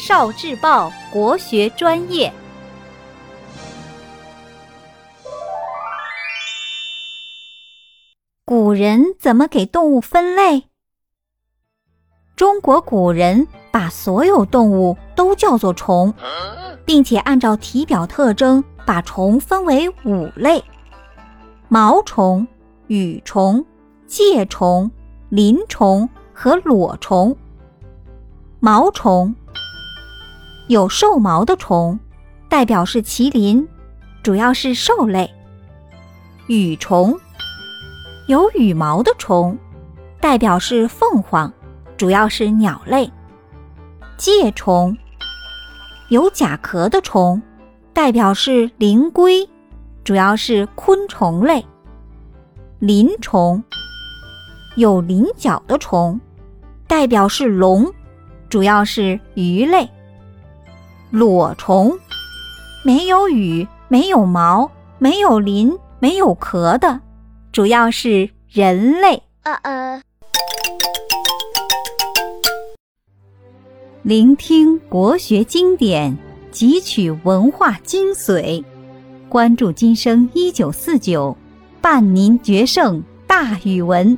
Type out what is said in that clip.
少智报国学专业。古人怎么给动物分类？中国古人把所有动物都叫做虫，并且按照体表特征把虫分为五类：毛虫、羽虫、介虫、鳞虫和裸虫。毛虫有兽毛的虫，代表是麒麟，主要是兽类。羽虫有羽毛的虫，代表是凤凰，主要是鸟类。介虫有甲壳的虫，代表是灵龟，主要是昆虫类。鳞虫有鳞角的虫，代表是龙。主要是鱼类，裸虫没有羽、没有毛、没有鳞、没有壳的，主要是人类。呃呃，聆听国学经典，汲取文化精髓，关注今生一九四九，伴您决胜大语文。